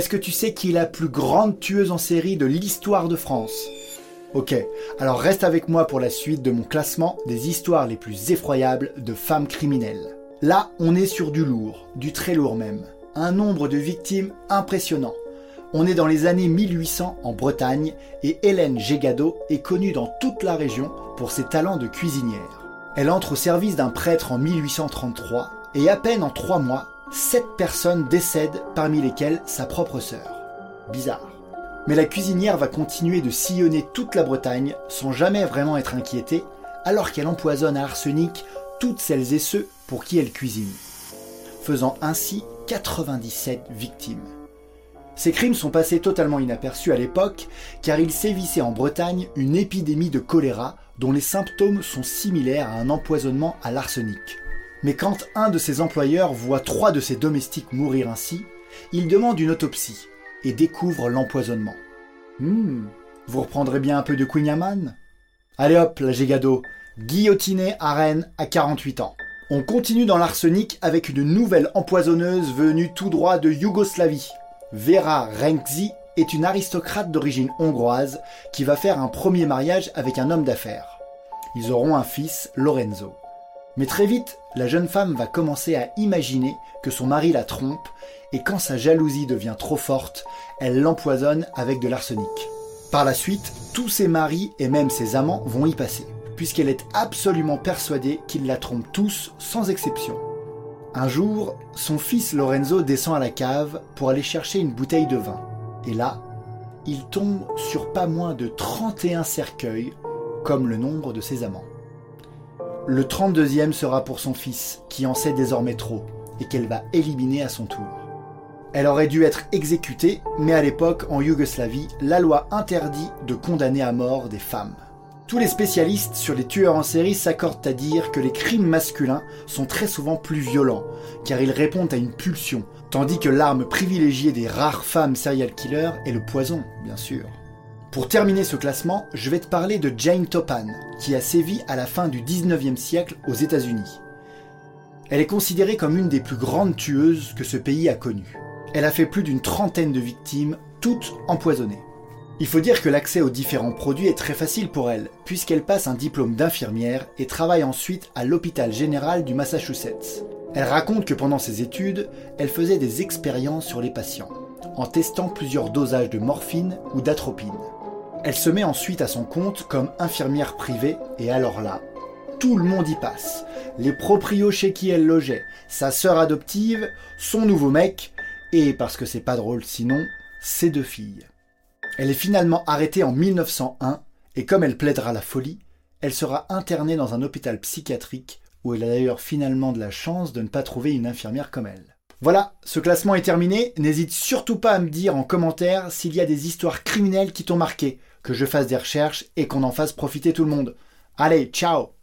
est-ce que tu sais qui est la plus grande tueuse en série de l'histoire de France? Ok, alors reste avec moi pour la suite de mon classement des histoires les plus effroyables de femmes criminelles. Là, on est sur du lourd, du très lourd même. Un nombre de victimes impressionnant. On est dans les années 1800 en Bretagne et Hélène Gégado est connue dans toute la région pour ses talents de cuisinière. Elle entre au service d'un prêtre en 1833 et à peine en trois mois, sept personnes décèdent parmi lesquelles sa propre sœur. Bizarre. Mais la cuisinière va continuer de sillonner toute la Bretagne sans jamais vraiment être inquiétée, alors qu'elle empoisonne à arsenic toutes celles et ceux pour qui elle cuisine, faisant ainsi 97 victimes. Ces crimes sont passés totalement inaperçus à l'époque, car il sévissait en Bretagne une épidémie de choléra dont les symptômes sont similaires à un empoisonnement à l'arsenic. Mais quand un de ses employeurs voit trois de ses domestiques mourir ainsi, il demande une autopsie et découvre l'empoisonnement. Hmm, vous reprendrez bien un peu de Queen Allez hop, la Gégado, guillotiné à Rennes à 48 ans. On continue dans l'arsenic avec une nouvelle empoisonneuse venue tout droit de Yougoslavie. Vera Renkzi est une aristocrate d'origine hongroise qui va faire un premier mariage avec un homme d'affaires. Ils auront un fils, Lorenzo. Mais très vite, la jeune femme va commencer à imaginer que son mari la trompe et quand sa jalousie devient trop forte, elle l'empoisonne avec de l'arsenic. Par la suite, tous ses maris et même ses amants vont y passer, puisqu'elle est absolument persuadée qu'ils la trompent tous sans exception. Un jour, son fils Lorenzo descend à la cave pour aller chercher une bouteille de vin. Et là, il tombe sur pas moins de 31 cercueils, comme le nombre de ses amants. Le 32e sera pour son fils, qui en sait désormais trop, et qu'elle va éliminer à son tour. Elle aurait dû être exécutée, mais à l'époque, en Yougoslavie, la loi interdit de condamner à mort des femmes. Tous les spécialistes sur les tueurs en série s'accordent à dire que les crimes masculins sont très souvent plus violents, car ils répondent à une pulsion, tandis que l'arme privilégiée des rares femmes serial killers est le poison, bien sûr. Pour terminer ce classement, je vais te parler de Jane Topan, qui a sévi à la fin du 19e siècle aux États-Unis. Elle est considérée comme une des plus grandes tueuses que ce pays a connues. Elle a fait plus d'une trentaine de victimes, toutes empoisonnées. Il faut dire que l'accès aux différents produits est très facile pour elle, puisqu'elle passe un diplôme d'infirmière et travaille ensuite à l'hôpital général du Massachusetts. Elle raconte que pendant ses études, elle faisait des expériences sur les patients, en testant plusieurs dosages de morphine ou d'atropine. Elle se met ensuite à son compte comme infirmière privée, et alors là, tout le monde y passe. Les proprios chez qui elle logeait, sa sœur adoptive, son nouveau mec, et parce que c'est pas drôle sinon, ses deux filles. Elle est finalement arrêtée en 1901 et comme elle plaidera la folie, elle sera internée dans un hôpital psychiatrique où elle a d'ailleurs finalement de la chance de ne pas trouver une infirmière comme elle. Voilà, ce classement est terminé. N'hésite surtout pas à me dire en commentaire s'il y a des histoires criminelles qui t'ont marqué, que je fasse des recherches et qu'on en fasse profiter tout le monde. Allez, ciao